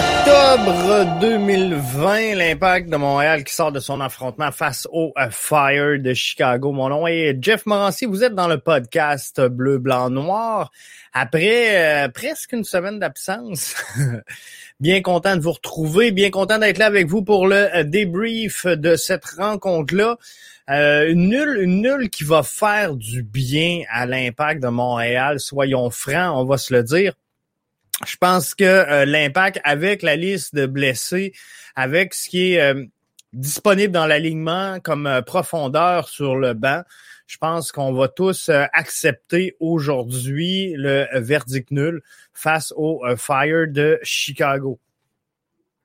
Octobre 2020, l'impact de Montréal qui sort de son affrontement face au euh, Fire de Chicago. Mon nom est Jeff Morancy. Vous êtes dans le podcast Bleu, Blanc, Noir. Après euh, presque une semaine d'absence, bien content de vous retrouver, bien content d'être là avec vous pour le euh, débrief de cette rencontre-là. nulle, une qui va faire du bien à l'impact de Montréal. Soyons francs, on va se le dire je pense que euh, l'impact avec la liste de blessés, avec ce qui est euh, disponible dans l'alignement comme euh, profondeur sur le banc, je pense qu'on va tous accepter aujourd'hui le verdict nul face au Fire de Chicago.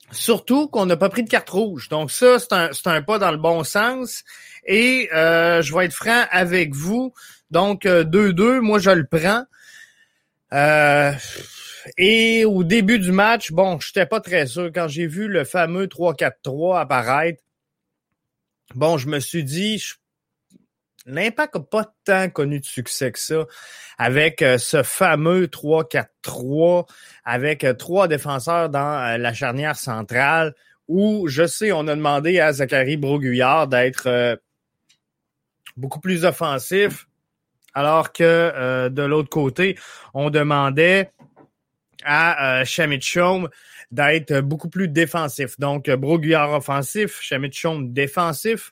Surtout qu'on n'a pas pris de carte rouge. Donc ça, c'est un, un, pas dans le bon sens. Et je vais être franc avec vous. Donc 2-2, moi je le prends. Euh, et au début du match, bon, je n'étais pas très sûr. Quand j'ai vu le fameux 3-4-3 apparaître, bon, je me suis dit, l'impact n'a pas tant connu de succès que ça avec euh, ce fameux 3-4-3, avec euh, trois défenseurs dans euh, la charnière centrale, où je sais, on a demandé à Zachary Broguillard d'être beaucoup plus offensif, alors que de l'autre côté, on demandait à euh, d'être beaucoup plus défensif. Donc, Broguillard offensif, Chamichon défensif.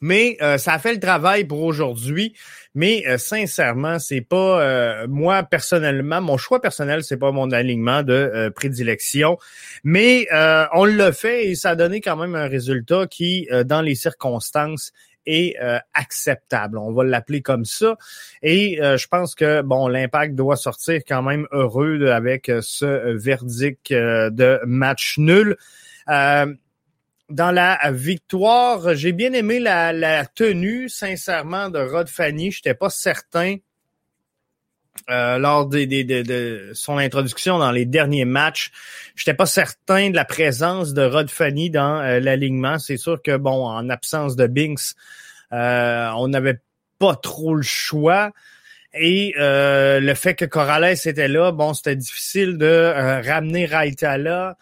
Mais euh, ça a fait le travail pour aujourd'hui. Mais euh, sincèrement, c'est pas euh, moi personnellement, mon choix personnel, c'est pas mon alignement de prédilection. Mais on l'a fait et ça a donné quand même un résultat qui, dans les circonstances, est euh, acceptable. On va l'appeler comme ça. Et euh, je pense que bon, l'impact doit sortir quand même heureux avec euh, ce verdict de match nul. dans la victoire, j'ai bien aimé la, tenue, sincèrement, de Rod Fanny. Je n'étais pas certain lors de son introduction dans les derniers matchs. Je n'étais pas certain de la présence de Rod Fanny dans l'alignement. C'est sûr que, bon, en absence de Binks, euh, on n'avait pas trop le choix. Et euh, le fait que Corrales était là, bon, c'était difficile de euh, ramener Raita là,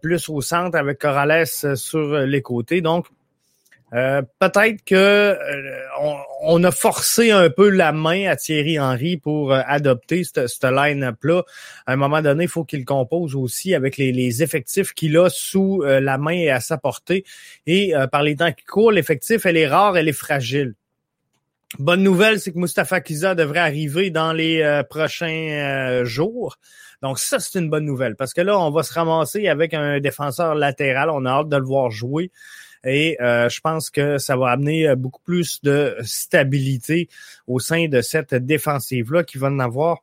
plus au centre avec Corrales sur les côtés. Donc, peut-être que on, a forcé un peu la main à Thierry Henry pour adopter cette, line-up-là. À un moment donné, il faut qu'il compose aussi avec les, effectifs qu'il a sous la main et à sa portée. Et par les temps qui courent, l'effectif, elle est rare, elle est fragile. Bonne nouvelle, c'est que Mustafa Kiza devrait arriver dans les prochains jours. Donc ça, c'est une bonne nouvelle parce que là, on va se ramasser avec un défenseur latéral. On a hâte de le voir jouer. Et euh, je pense que ça va amener euh, beaucoup plus de stabilité au sein de cette défensive-là qui va en avoir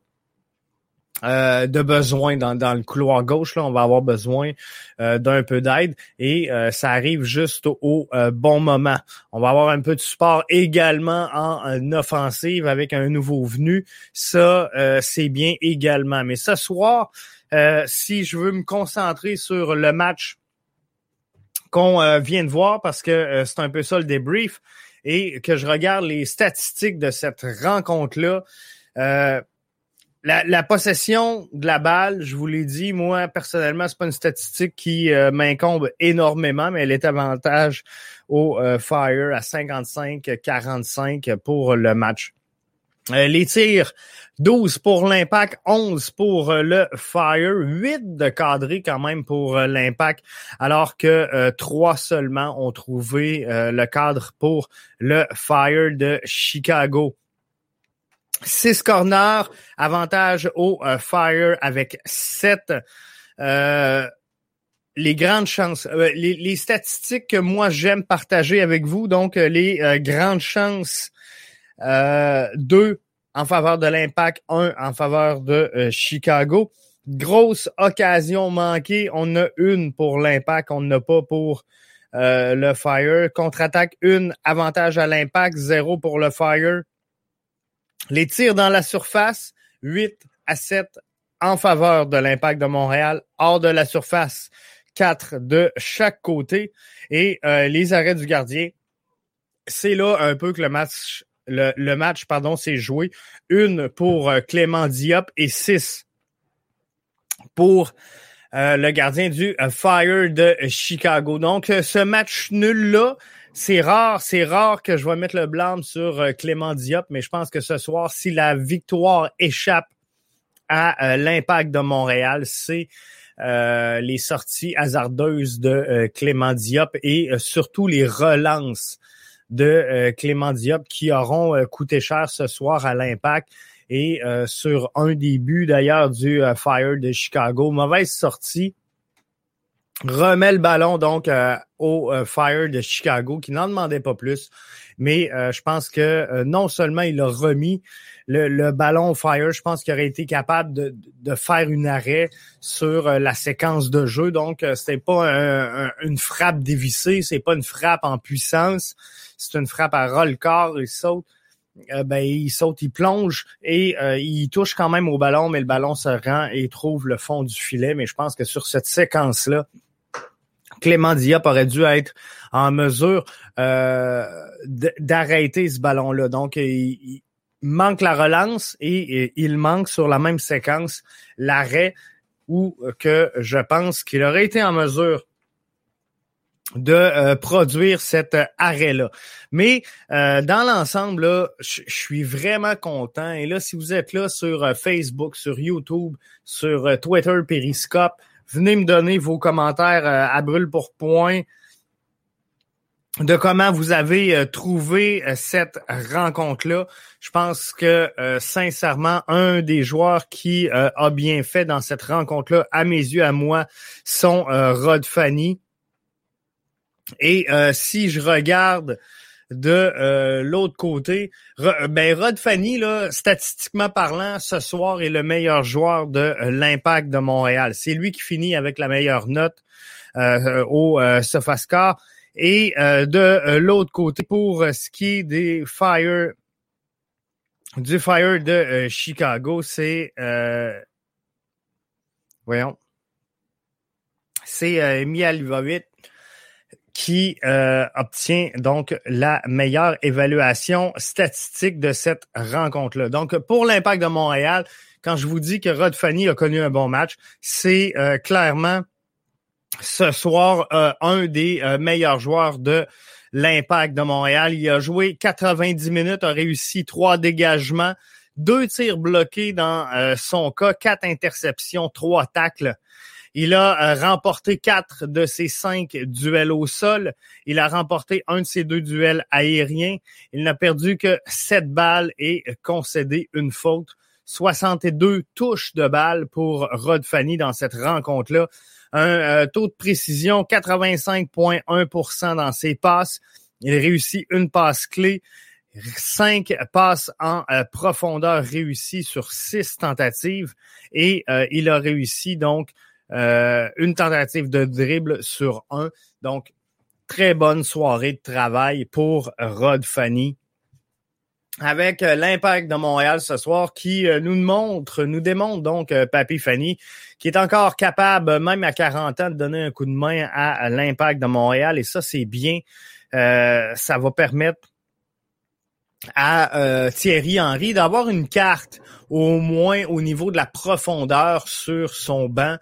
euh, de besoin dans, dans, le couloir gauche. Là, on va avoir besoin d'un peu d'aide et ça arrive juste au, bon moment. On va avoir un peu de support également en, offensive avec un nouveau venu. Ça, c'est bien également. Mais ce soir, si je veux me concentrer sur le match qu'on euh, vient de voir parce que euh, c'est un peu ça le débrief et que je regarde les statistiques de cette rencontre-là. Euh, la, possession de la balle, je vous l'ai dit, moi personnellement, c'est pas une statistique qui m'incombe énormément, mais elle est avantage au Fire à 55-45 pour le match. Les tirs 12 pour l'impact, 11 pour euh, le Fire, 8 de cadré quand même pour euh, l'impact, alors que euh, 3 seulement ont trouvé euh, le cadre pour le Fire de Chicago. 6 corners, avantage au Fire avec 7. les grandes chances, les, statistiques que moi j'aime partager avec vous, donc les grandes chances, euh, 2 en faveur de l'Impact, un en faveur de euh, Chicago. Grosse occasion manquée. On a une pour l'Impact, on n'a pas pour euh, le Fire. Contre-attaque, une. Avantage à l'Impact, zéro pour le Fire. Les tirs dans la surface, 8 à 7 en faveur de l'impact de Montréal, hors de la surface, quatre de chaque côté. Et euh, les arrêts du gardien, c'est là un peu que le match, le, le match, pardon, s'est joué. Une pour euh, Clément Diop et six pour euh, le gardien du Fire de Chicago. Donc, ce match nul-là, c'est rare, c'est rare que je vais mettre le blâme sur Clément Diop, mais je pense que ce soir, si la victoire échappe à l'impact de Montréal, c'est euh, les sorties hasardeuses de euh, Clément Diop et euh, surtout les relances de Clément Diop qui auront coûté cher ce soir à l'impact. Et sur un des buts d'ailleurs du Fire de Chicago, mauvaise sortie remet le ballon donc au Fire de Chicago qui n'en demandait pas plus. Mais je pense que non seulement il a remis le, ballon Fire, je pense qu'il aurait été capable de, faire une arrêt sur euh, la séquence de jeu. Donc, euh, c'était pas une frappe dévissée, c'est pas une frappe en puissance, c'est une frappe à ras le corps, il saute. Euh, ben, il saute, il plonge et il touche quand même au ballon, mais le ballon se rend et trouve le fond du filet. Mais je pense que sur cette séquence-là, Clément Diop aurait dû être en mesure d'arrêter ce ballon-là. Donc, il, manque la relance et, il manque sur la même séquence l'arrêt où euh, que je pense qu'il aurait été en mesure de euh, produire cet arrêt-là. Mais euh, dans l'ensemble, je suis vraiment content. Et là, si vous êtes là sur Facebook, sur YouTube, sur Twitter, Periscope, venez me donner vos commentaires à brûle pour point de comment vous avez euh, trouvé euh, cette rencontre-là. Je pense que euh, sincèrement, un des joueurs qui a bien fait dans cette rencontre-là, à mes yeux, à moi, sont Rod Fanny. Et si je regarde de l'autre côté, ben Rod Fanny, là, statistiquement parlant, ce soir est le meilleur joueur de l'Impact de Montréal. C'est lui qui finit avec la meilleure note au SofaScore. Et euh, de euh, l'autre côté, pour euh, ce qui est des Fire, du Fire de Chicago, c'est voyons, c'est euh, qui obtient donc la meilleure évaluation statistique de cette rencontre-là. Donc, pour l'impact de Montréal, quand je vous dis que Rod Fanny a connu un bon match, c'est clairement ce soir euh, un des euh, meilleurs joueurs de l'Impact de Montréal. Il a joué 90 minutes, a réussi trois dégagements, deux tirs bloqués dans euh, son cas, quatre interceptions, trois tacles. Il a remporté quatre de ses cinq duels au sol. Il a remporté un de ses deux duels aériens. Il n'a perdu que sept balles et concédé une faute. 62 touches de balles pour Rod Fanny dans cette rencontre-là un euh, taux de précision 85,1% dans ses passes. Il réussit une passe clé, cinq passes en euh, profondeur réussies sur six tentatives et euh, il a réussi donc une tentative de dribble sur un. Donc, très bonne soirée de travail pour Rod Fanny avec euh, l'impact de Montréal ce soir qui euh, nous montre, nous démontre donc euh, Papy Fanny qui est encore capable, même à 40 ans, de donner un coup de main à, l'impact de Montréal et ça c'est bien. ça va permettre à Thierry Henry d'avoir une carte au moins au niveau de la profondeur sur son banc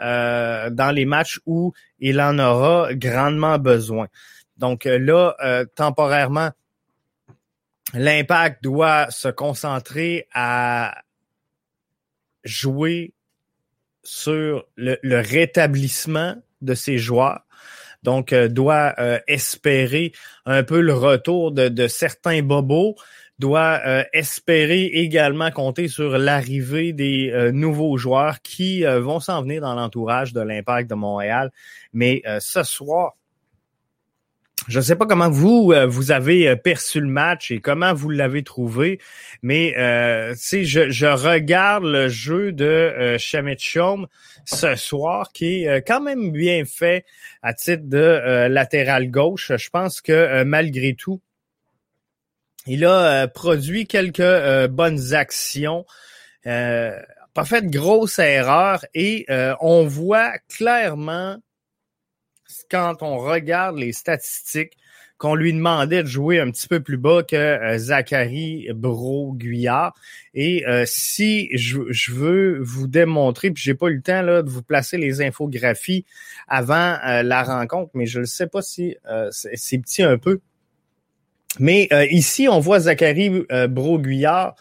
dans les matchs où il en aura grandement besoin. Donc là, temporairement, l'impact doit se concentrer à jouer sur le, rétablissement de ses joueurs. Donc, euh, doit euh, espérer un peu le retour de, certains bobos, doit euh, espérer également compter sur l'arrivée des nouveaux joueurs qui vont s'en venir dans l'entourage de l'impact de Montréal. Mais ce soir, je ne sais pas comment vous euh, vous avez euh, perçu le match et comment vous l'avez trouvé, mais euh, je, je regarde le jeu de euh, ce soir qui est quand même bien fait à titre de latéral gauche. Je pense que malgré tout, il a produit quelques bonnes actions. pas fait de grosse erreur et on voit clairement quand on regarde les statistiques qu'on lui demandait de jouer un petit peu plus bas que euh, Zachary Bro-Guyard. Et euh, si je, veux vous démontrer, puis j'ai pas eu le temps là, de vous placer les infographies avant euh, la rencontre, mais je ne sais pas si c'est petit un peu. Mais ici, on voit Zachary Bro-Guyard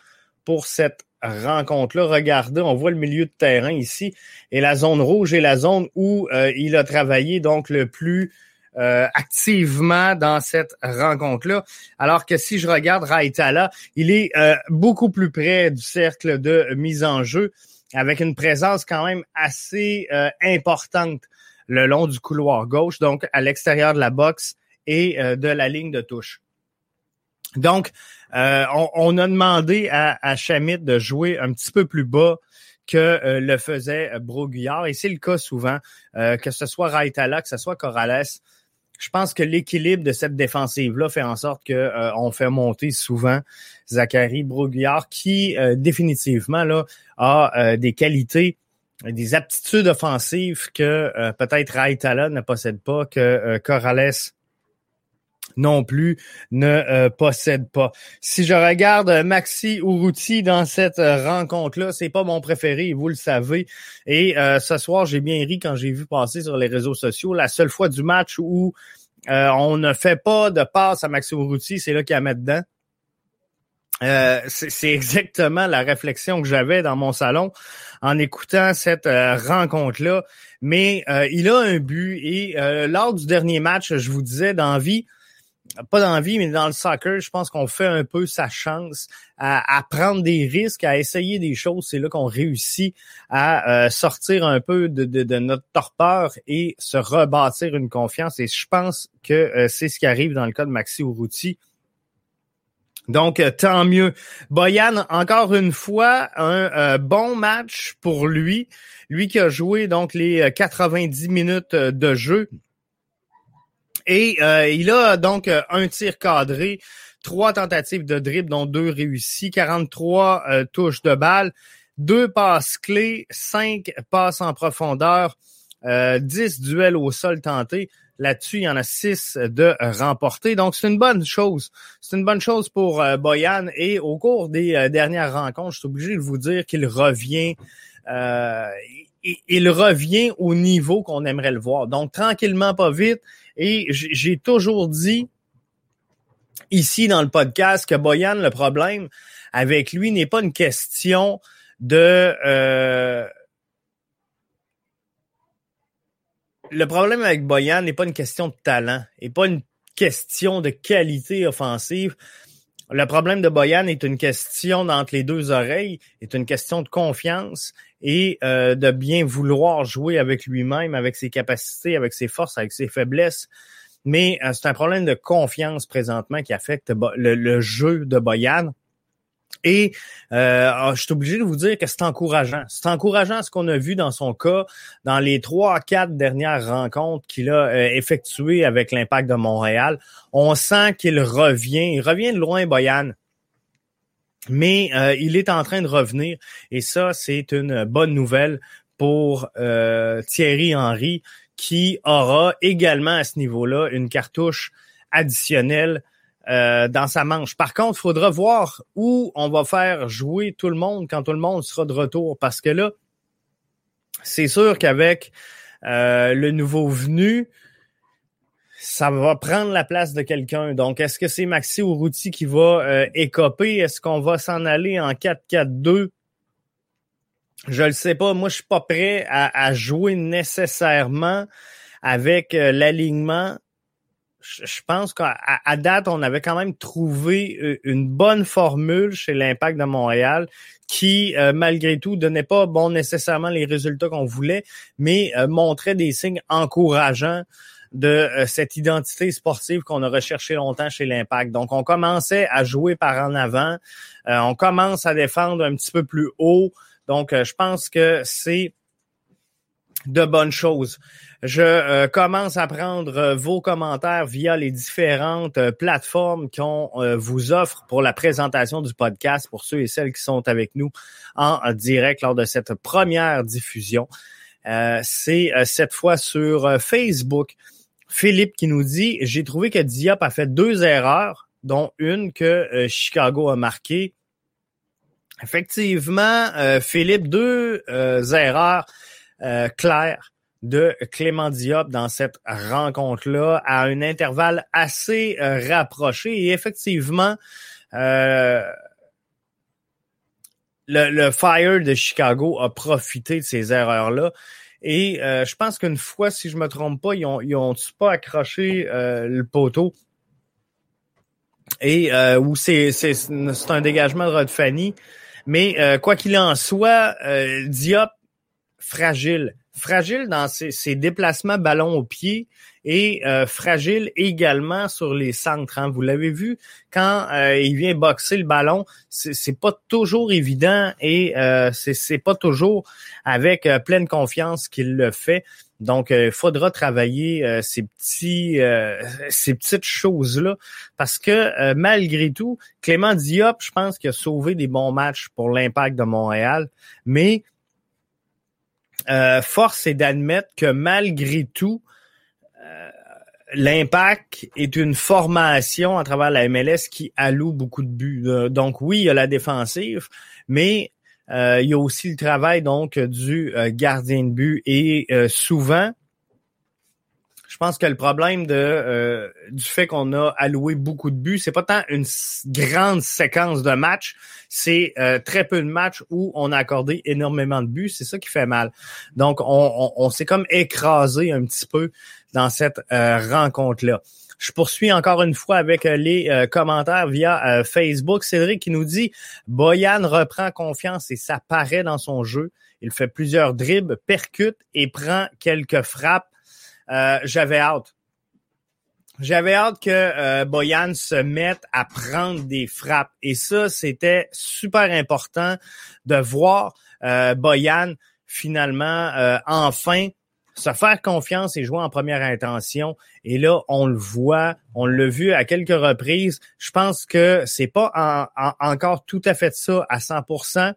pour cette rencontre-là. Regardez, on voit le milieu de terrain ici et la zone rouge est la zone où il a travaillé donc le plus euh, activement dans cette rencontre-là. Alors que si je regarde Raitala, il est euh, beaucoup plus près du cercle de mise en jeu, avec une présence quand même assez euh, importante le long du couloir gauche, donc à l'extérieur de la boxe et de la ligne de touche. Donc, on, a demandé à, à Chamit de jouer un petit peu plus bas que le faisait Broguillard. Et c'est le cas souvent, que ce soit Raitala, que ce soit Corrales je pense que l'équilibre de cette défensive-là fait en sorte que euh, on fait monter souvent Zachary Broguillard, qui euh, définitivement a euh, des qualités, des aptitudes offensives que peut-être Raitala ne possède pas, que Corrales non plus ne possède pas. Si je regarde Maxi Urruti dans cette rencontre-là, c'est pas mon préféré, vous le savez. Et ce soir, j'ai bien ri quand j'ai vu passer sur les réseaux sociaux la seule fois du match où on ne fait pas de passe à Maxi Urruti, c'est là qu'il a mettre dedans. Euh, c'est exactement la réflexion que j'avais dans mon salon en écoutant cette rencontre-là. Mais il a un but et lors du dernier match, je vous disais d'envie, pas d'envie, mais dans le soccer, je pense qu'on fait un peu sa chance à, prendre des risques, à essayer des choses. C'est là qu'on réussit à euh, sortir un peu de, notre torpeur et se rebâtir une confiance. Et je pense que euh, c'est ce qui arrive dans le cas de Maxi Urruti. Donc, euh, tant mieux. Boyan, encore une fois, un bon match pour lui. Lui qui a joué donc les 90 minutes de jeu. Et euh, il a donc euh, un tir cadré, trois tentatives de dribble, dont deux réussies, 43 euh, touches de balle, deux passes clés, cinq passes en profondeur, 10 duels au sol tentés. Là-dessus, il y en a six de remportés. Donc, c'est une bonne chose. C'est une bonne chose pour Boyan. Et au cours des dernières rencontres, je suis obligé de vous dire qu'il revient. Il revient au niveau qu'on aimerait le voir. Donc, tranquillement, pas vite, et j'ai toujours dit ici dans le podcast que Boyan, le problème avec lui n'est pas une question de... Euh, le problème avec Boyan n'est pas une question de talent, et pas une question de qualité offensive. Le problème de Boyan est une question d'entre les deux oreilles, est une question de confiance et euh, de bien vouloir jouer avec lui-même, avec ses capacités, avec ses forces, avec ses faiblesses. Mais euh, c'est un problème de confiance présentement qui affecte le, jeu de Boyan. Et euh, ah, je suis obligé de vous dire que c'est encourageant. C'est encourageant ce qu'on a vu dans son cas dans les trois, quatre dernières rencontres qu'il a euh, effectuées avec l'Impact de Montréal. On sent qu'il revient. Il revient de loin, Boyan mais euh, il est en train de revenir et ça, c'est une bonne nouvelle pour euh, Thierry Henry qui aura également à ce niveau-là une cartouche additionnelle euh, dans sa manche. Par contre, il faudra voir où on va faire jouer tout le monde quand tout le monde sera de retour parce que là, c'est sûr qu'avec le nouveau venu, ça va prendre la place de quelqu'un. Donc, est-ce que c'est Maxi Urruti qui va euh, écoper? Est-ce qu'on va s'en aller en 4-4-2? Je le sais pas. Moi, je suis pas prêt à, jouer nécessairement avec euh, l'alignement. Je, pense qu'à date, on avait quand même trouvé euh, une bonne formule chez l'Impact de Montréal qui, malgré tout, donnait pas bon nécessairement les résultats qu'on voulait, mais montrait des signes encourageants de euh, cette identité sportive qu'on a recherché longtemps chez l'Impact. Donc, on commençait à jouer par en avant, euh, on commence à défendre un petit peu plus haut. Donc, euh, je pense que c'est de bonnes choses. Je euh, commence à prendre euh, vos commentaires via les différentes euh, plateformes qu'on vous offre pour la présentation du podcast pour ceux et celles qui sont avec nous en direct lors de cette première diffusion. C'est cette fois sur Facebook. Philippe qui nous dit, j'ai trouvé que Diop a fait deux erreurs, dont une que Chicago a marquée. Effectivement, Philippe, deux erreurs claires de Clément Diop dans cette rencontre-là à un intervalle assez euh, rapproché. Et effectivement, euh, le, Fire de Chicago a profité de ces erreurs-là. Et euh, je pense qu'une fois, si je me trompe pas, ils ont, ils pas accroché le poteau? Et où c'est un dégagement de Rod Fanny. Mais quoi qu'il en soit, Diop fragile fragile dans ses, déplacements ballon au pied et euh, fragile également sur les centres. Hein. Vous l'avez vu, quand euh, il vient boxer le ballon, c'est pas toujours évident et euh, c'est pas toujours avec pleine confiance qu'il le fait. Donc, il faudra travailler ces petits, ces petites choses-là, parce que malgré tout, Clément Diop, je pense qu'il a sauvé des bons matchs pour l'Impact de Montréal, mais euh, force est d'admettre que malgré tout, euh, l'impact est une formation à travers la MLS qui alloue beaucoup de buts. Euh, donc oui, il y a la défensive, mais il y a aussi le travail donc du gardien de but et souvent je pense que le problème de euh, du fait qu'on a alloué beaucoup de buts, c'est pas tant une grande séquence de matchs, c'est euh, très peu de matchs où on a accordé énormément de buts. C'est ça qui fait mal. Donc, on, on, s'est comme écrasé un petit peu dans cette euh, rencontre-là. Je poursuis encore une fois avec les commentaires via Facebook. Cédric qui nous dit Boyan reprend confiance et ça paraît dans son jeu. Il fait plusieurs dribbles, percute et prend quelques frappes euh, j'avais hâte. J'avais hâte que euh, Boyan se mette à prendre des frappes. Et ça, c'était super important de voir euh, Boyan finalement euh, enfin se faire confiance et jouer en première intention. Et là, on le voit, on l'a vu à quelques reprises. Je pense que c'est pas encore tout à fait ça à 100%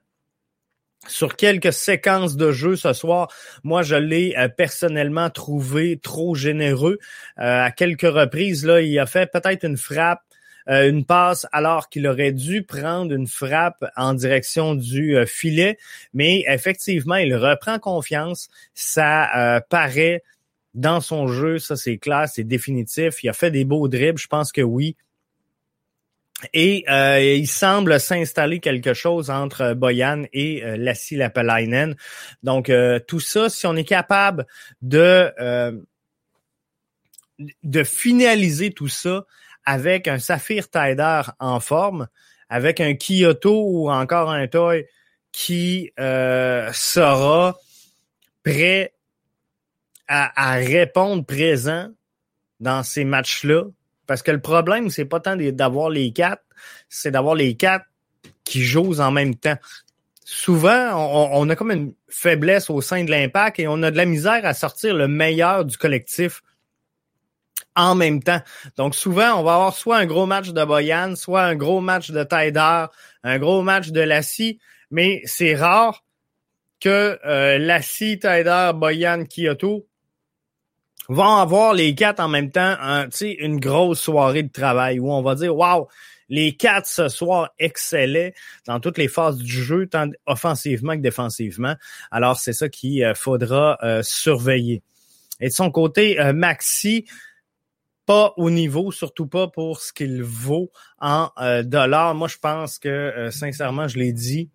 sur quelques séquences de jeu ce soir. Moi, je l'ai euh, personnellement trouvé trop généreux. Euh, à quelques reprises, là, il a fait peut-être une frappe, euh, une passe, alors qu'il aurait dû prendre une frappe en direction du filet. Mais effectivement, il reprend confiance. Ça paraît dans son jeu, ça c'est clair, c'est définitif. Il a fait des beaux dribbles, je pense que oui. Et euh, il semble s'installer quelque chose entre Boyan et euh, Lassie Lapalainen. Donc, euh, tout ça, si on est capable de, euh, de finaliser tout ça avec un Saphir Tider en forme, avec un Kyoto ou encore un Toy qui sera prêt à, à répondre présent dans ces matchs-là, parce que le problème, c'est pas tant d'avoir les quatre, c'est d'avoir les quatre qui jouent en même temps. Souvent, on, a comme une faiblesse au sein de l'impact et on a de la misère à sortir le meilleur du collectif en même temps. Donc souvent, on va avoir soit un gros match de Boyan, soit un gros match de Taider, un gros match de Lassie, mais c'est rare que euh, Lassie, Taider, Boyan, Kyoto vont avoir les quatre en même temps un, une grosse soirée de travail où on va dire Wow, les quatre ce soir excellaient dans toutes les phases du jeu, tant offensivement que défensivement. Alors, c'est ça qu'il euh, faudra euh, surveiller. Et de son côté, euh, Maxi, pas au niveau, surtout pas pour ce qu'il vaut en dollars. Moi, je pense que, sincèrement, je l'ai dit,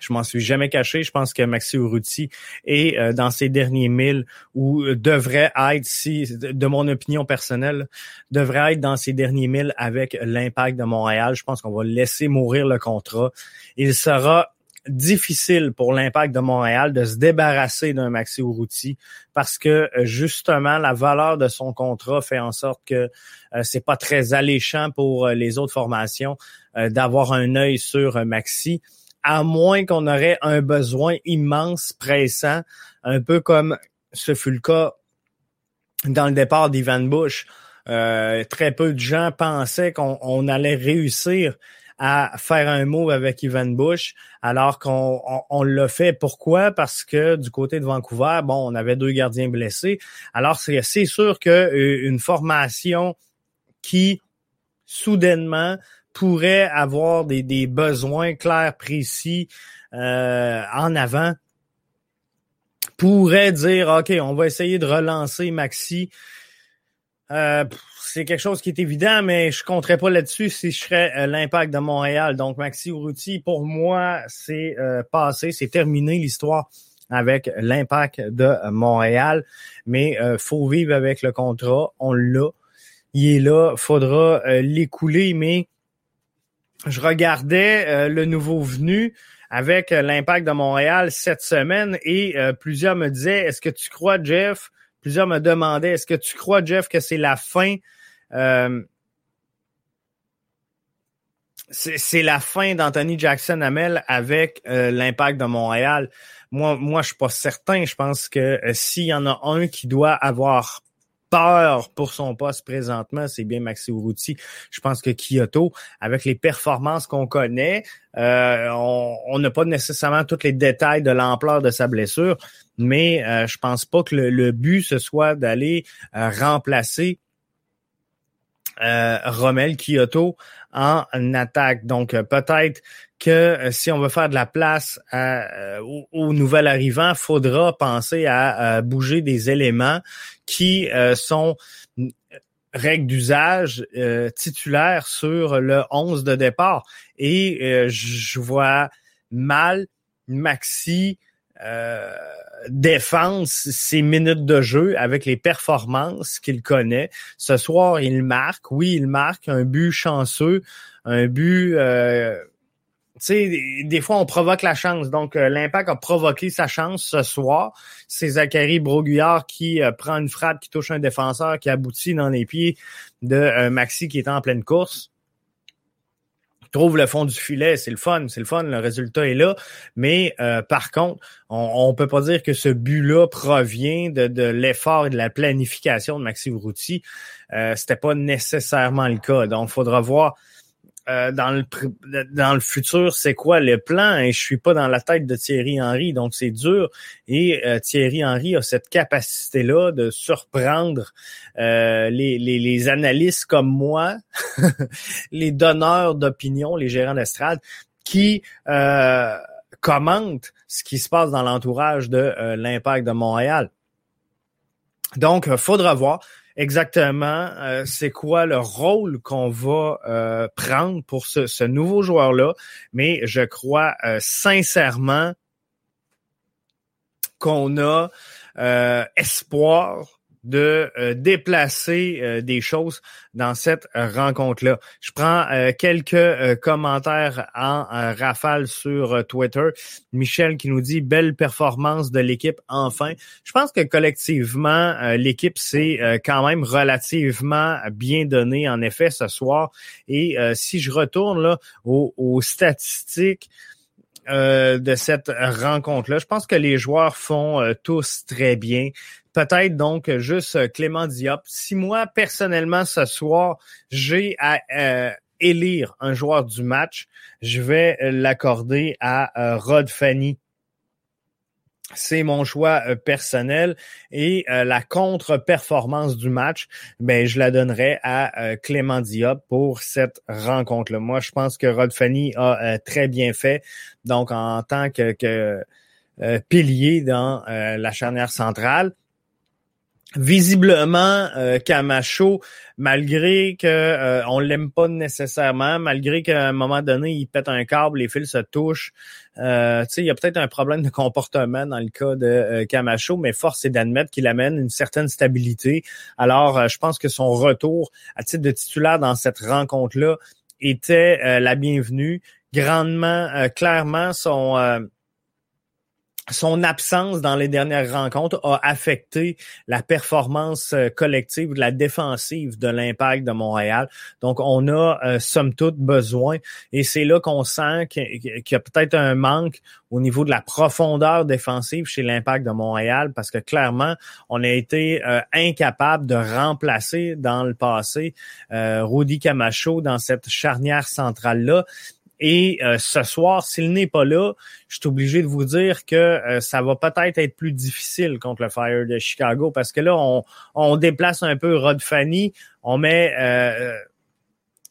je m'en suis jamais caché. Je pense que Maxi Urruti est euh, dans ses derniers milles ou euh, devrait être, si de mon opinion personnelle, devrait être dans ses derniers milles avec l'impact de Montréal. Je pense qu'on va laisser mourir le contrat. Il sera difficile pour l'impact de Montréal de se débarrasser d'un Maxi Urruti parce que euh, justement la valeur de son contrat fait en sorte que c'est pas très alléchant pour les autres formations d'avoir un œil sur Maxi à moins qu'on aurait un besoin immense, pressant, un peu comme ce fut le cas dans le départ d'Ivan Bush. Euh, très peu de gens pensaient qu'on allait réussir à faire un move avec Ivan Bush, alors qu'on on, l'a fait. Pourquoi? Parce que du côté de Vancouver, bon, on avait deux gardiens blessés. Alors, c'est sûr que euh, formation qui, soudainement, pourrait avoir des, besoins clairs, précis euh, en avant, pourrait dire, OK, on va essayer de relancer Maxi. Euh, c'est quelque chose qui est évident, mais je compterais pas là-dessus si je serais euh, l'impact de Montréal. Donc, Maxi Urruti, pour moi, c'est passé, c'est terminé l'histoire avec l'impact de Montréal. Mais euh, faut vivre avec le contrat. On l'a. Il est là. Faudra l'écouler. Mais je regardais le nouveau venu avec l'impact de Montréal cette semaine et plusieurs me disaient, est-ce que tu crois, Jeff, Plusieurs me demandaient, est-ce que tu crois, Jeff, que c'est la fin? Euh, c'est la fin d'Anthony Jackson Hamel avec euh, l'impact de Montréal. Moi, moi, je suis pas certain. Je pense que euh, s'il y en a un qui doit avoir pour son poste présentement, c'est bien Maxi Urruti. Je pense que Kyoto, avec les performances qu'on connaît, on n'a pas nécessairement tous les détails de l'ampleur de sa blessure, mais euh, je pense pas que le, but ce soit d'aller euh, remplacer euh, Rommel Kyoto en attaque. Donc peut-être que si on veut faire de la place au, au, nouvel arrivant, faudra penser à, bouger des éléments qui sont règles d'usage titulaires sur le 11 de départ. Et je vois mal Maxi euh, défense ses minutes de jeu avec les performances qu'il connaît. Ce soir, il marque. Oui, il marque un but chanceux, un but... Euh, tu sais, des fois, on provoque la chance. Donc, euh, l'Impact a provoqué sa chance ce soir. C'est Zachary Broguillard qui euh, prend une frappe qui touche un défenseur qui aboutit dans les pieds de Maxi qui est en pleine course trouve le fond du filet, c'est le fun, c'est le fun, le résultat est là. Mais euh, par contre, on, ne peut pas dire que ce but-là provient de, l'effort et de la planification de Maxime Routy. Euh, C'était pas nécessairement le cas. Donc, il faudra voir euh, dans le dans le futur, c'est quoi le plan? Et je suis pas dans la tête de Thierry Henry, donc c'est dur. Et euh, Thierry Henry a cette capacité-là de surprendre euh, les, les, les, analystes comme moi, les donneurs d'opinion, les gérants d'estrade, qui commentent ce qui se passe dans l'entourage de l'impact de Montréal. Donc, faudra voir exactement. Euh, c'est quoi le rôle qu'on va euh, prendre pour ce, nouveau joueur-là, mais je crois euh, sincèrement qu'on a espoir de euh, déplacer euh, des choses dans cette rencontre-là. Je prends euh, quelques commentaires en rafale sur Twitter. Michel qui nous dit belle performance de l'équipe enfin. Je pense que collectivement l'équipe s'est quand même relativement bien donné en effet ce soir. Et si je retourne là aux, aux statistiques. De cette rencontre-là. Je pense que les joueurs font tous très bien peut-être donc juste euh, Clément Diop. Si moi, personnellement, ce soir, j'ai à euh, élire un joueur du match, je vais l'accorder à euh, Rod Fanny. C'est mon choix personnel et la contre-performance du match, ben je la donnerai à Clément Diop pour cette rencontre-là. Moi, je pense que Rod Fanny a très bien fait. Donc, en tant que, que pilier dans la charnière centrale, visiblement euh, Camacho, malgré que euh, on l'aime pas nécessairement, malgré qu'à un moment donné il pète un câble, les fils se touchent, euh, il y a peut-être un problème de comportement dans le cas de euh, Camacho, mais force est d'admettre qu'il amène une certaine stabilité. Alors, je pense que son retour à titre de titulaire dans cette rencontre-là était la bienvenue. Grandement, clairement, son son absence dans les dernières rencontres a affecté la performance euh, collective de la défensive de l'impact de Montréal. Donc, on a euh, somme toute besoin et c'est là qu'on sent qu'il y a peut-être un manque au niveau de la profondeur défensive chez l'impact de Montréal parce que clairement, on a été euh, incapable de remplacer dans le passé Rudy Camacho dans cette charnière centrale-là. Et euh, ce soir, s'il n'est pas là, je suis obligé de vous dire que euh, ça va peut-être être plus difficile contre le Fire de Chicago parce que là, on, déplace un peu Rod Fanny, on met euh,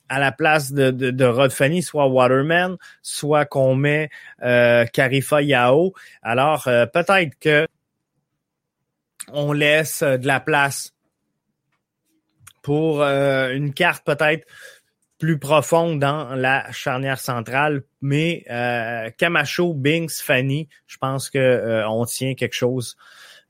à la place de, Rod Fanny soit Waterman, soit qu'on met Karifa Yao. Alors peut-être que on laisse de la place pour une carte peut-être plus profonde dans la charnière centrale. Mais euh, Camacho, Binks, Fanny, je pense que euh, on tient quelque chose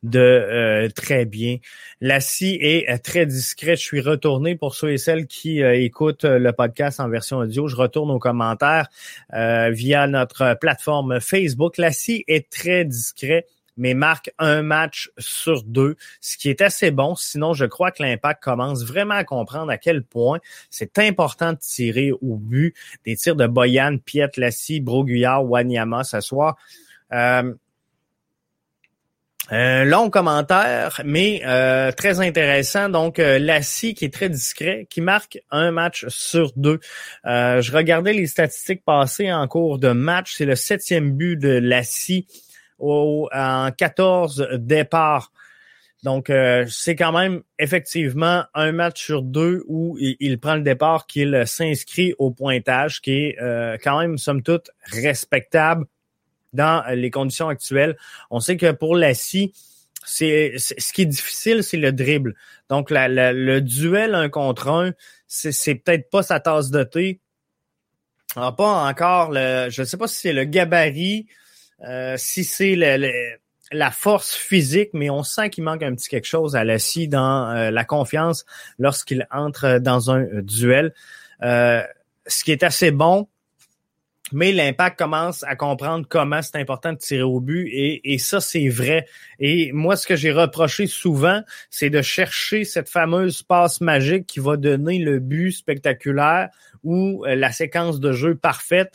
de euh, très bien. La scie est euh, très discrète. Je suis retourné pour ceux et celles qui écoutent le podcast en version audio. Je retourne aux commentaires via notre plateforme Facebook. La scie est très discret mais marque un match sur deux, ce qui est assez bon. Sinon, je crois que l'impact commence vraiment à comprendre à quel point c'est important de tirer au but. Des tirs de Boyan, Piet, Lassie, Broguillard, Wanyama ce soir. Euh, un long commentaire, mais euh, très intéressant. Donc, euh, Lassie qui est très discret, qui marque un match sur deux. Euh, je regardais les statistiques passées en cours de match. C'est le septième but de Lassie au, en 14 départs. Donc, euh, c'est quand même effectivement un match sur deux où il, prend le départ, qu'il s'inscrit au pointage, qui est euh, quand même, somme toute, respectable dans les conditions actuelles. On sait que pour la scie, c'est ce qui est difficile, c'est le dribble. Donc, le duel un contre un, c'est peut-être pas sa tasse de thé. Alors, pas encore le. Je ne sais pas si c'est le gabarit euh, si c'est la force physique, mais on sent qu'il manque un petit quelque chose à la scie dans euh, la confiance lorsqu'il entre dans un euh, duel. ce qui est assez bon, mais l'impact commence à comprendre comment c'est important de tirer au but et ça c'est vrai. Et moi ce que j'ai reproché souvent, c'est de chercher cette fameuse passe magique qui va donner le but spectaculaire ou la séquence de jeu parfaite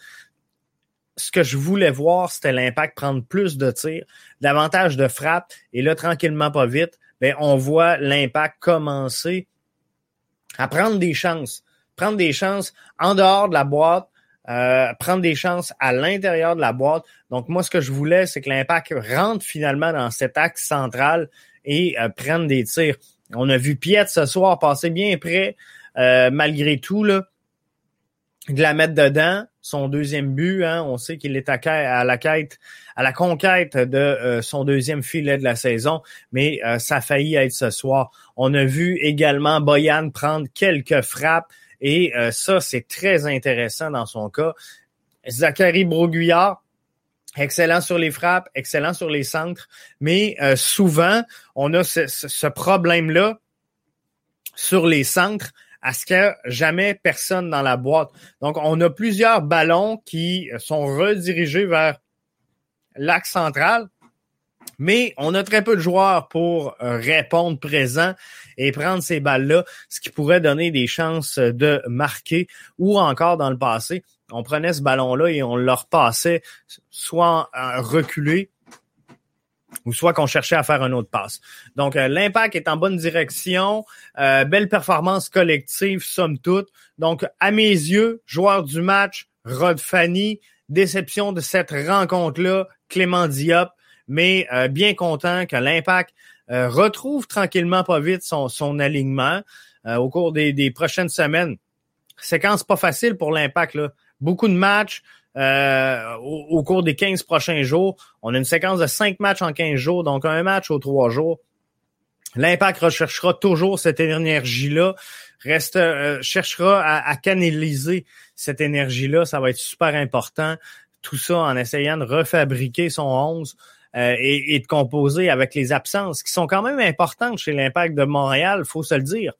ce que je voulais voir, c'était l'impact prendre plus de tirs, davantage de frappes. Et là, tranquillement, pas vite, ben, on voit l'impact commencer à prendre des chances. Prendre des chances en dehors de la boîte, euh, prendre des chances à l'intérieur de la boîte. Donc, moi, ce que je voulais, c'est que l'impact rentre finalement dans cet axe central et euh, prenne des tirs. On a vu Piet ce soir passer bien près, euh, malgré tout, là, de la mettre dedans son deuxième but. Hein, on sait qu'il est à, la quête, à la conquête de euh, son deuxième filet de la saison, mais euh, ça a failli être ce soir. On a vu également Boyan prendre quelques frappes et euh, ça, c'est très intéressant dans son cas. Zachary Broguillard, excellent sur les frappes, excellent sur les centres, mais souvent, on a ce problème-là sur les centres à ce qu'il jamais personne dans la boîte. Donc, on a plusieurs ballons qui sont redirigés vers l'axe central, mais on a très peu de joueurs pour euh, répondre présent et prendre ces balles-là, ce qui pourrait donner des chances de marquer ou encore dans le passé, on prenait ce ballon-là et on le repassait soit reculé ou soit qu'on cherchait à faire un autre passe. Donc, euh, l'impact est en bonne direction. Euh, belle performance collective, somme toute. Donc, à mes yeux, joueur du match, Rod Fanny. Déception de cette rencontre-là, Clément Diop. Mais euh, bien content que l'impact retrouve tranquillement pas vite son, alignement au cours des, des prochaines semaines. Séquence pas facile pour l'impact. Beaucoup de matchs, euh, au, cours des 15 prochains jours. On a une séquence de 5 matchs en 15 jours, donc un match aux 3 jours. L'impact recherchera toujours cette énergie-là, reste euh, cherchera à, canaliser cette énergie-là. Ça va être super important. Tout ça en essayant de refabriquer son 11 euh, et, et, de composer avec les absences qui sont quand même importantes chez l'Impact de Montréal, faut se le dire.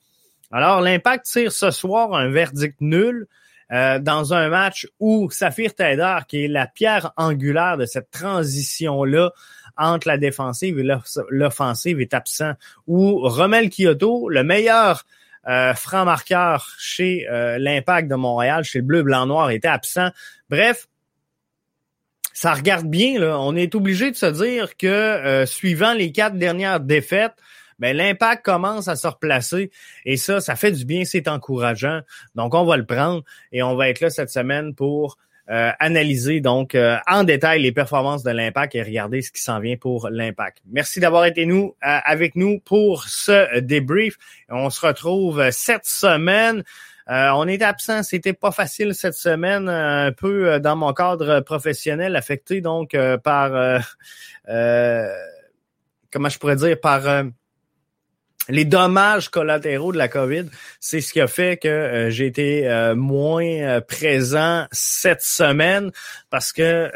Alors, l'Impact tire ce soir un verdict nul. Euh, dans un match où Saphir Taider, qui est la pierre angulaire de cette transition-là entre la défensive et l'offensive est absent. Ou Romel Kyoto, le meilleur euh, franc marqueur chez euh, l'Impact de Montréal, chez le Bleu, Blanc, Noir, était absent. Bref, ça regarde bien. Là. On est obligé de se dire que euh, suivant les quatre dernières défaites, ben, l'impact commence à se replacer et ça, ça fait du bien, c'est encourageant. Donc, on va le prendre et on va être là cette semaine pour euh, analyser donc euh, en détail les performances de l'impact et regarder ce qui s'en vient pour l'impact. Merci d'avoir été nous euh, avec nous pour ce débrief. On se retrouve cette semaine. on est absent, c'était pas facile cette semaine, un peu dans mon cadre professionnel affecté donc par comment je pourrais dire par les dommages collatéraux de la COVID, c'est ce qui a fait que euh, j'ai été euh, moins euh, présent cette semaine parce que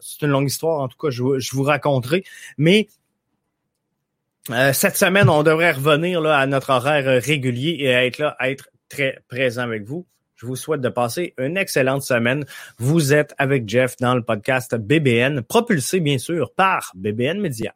c'est une longue histoire, en tout cas, je, vous raconterai. Mais cette semaine, on devrait revenir là, à notre horaire régulier et être là, être très présent avec vous. Je vous souhaite de passer une excellente semaine. Vous êtes avec Jeff dans le podcast BBN, propulsé bien sûr par BBN Media.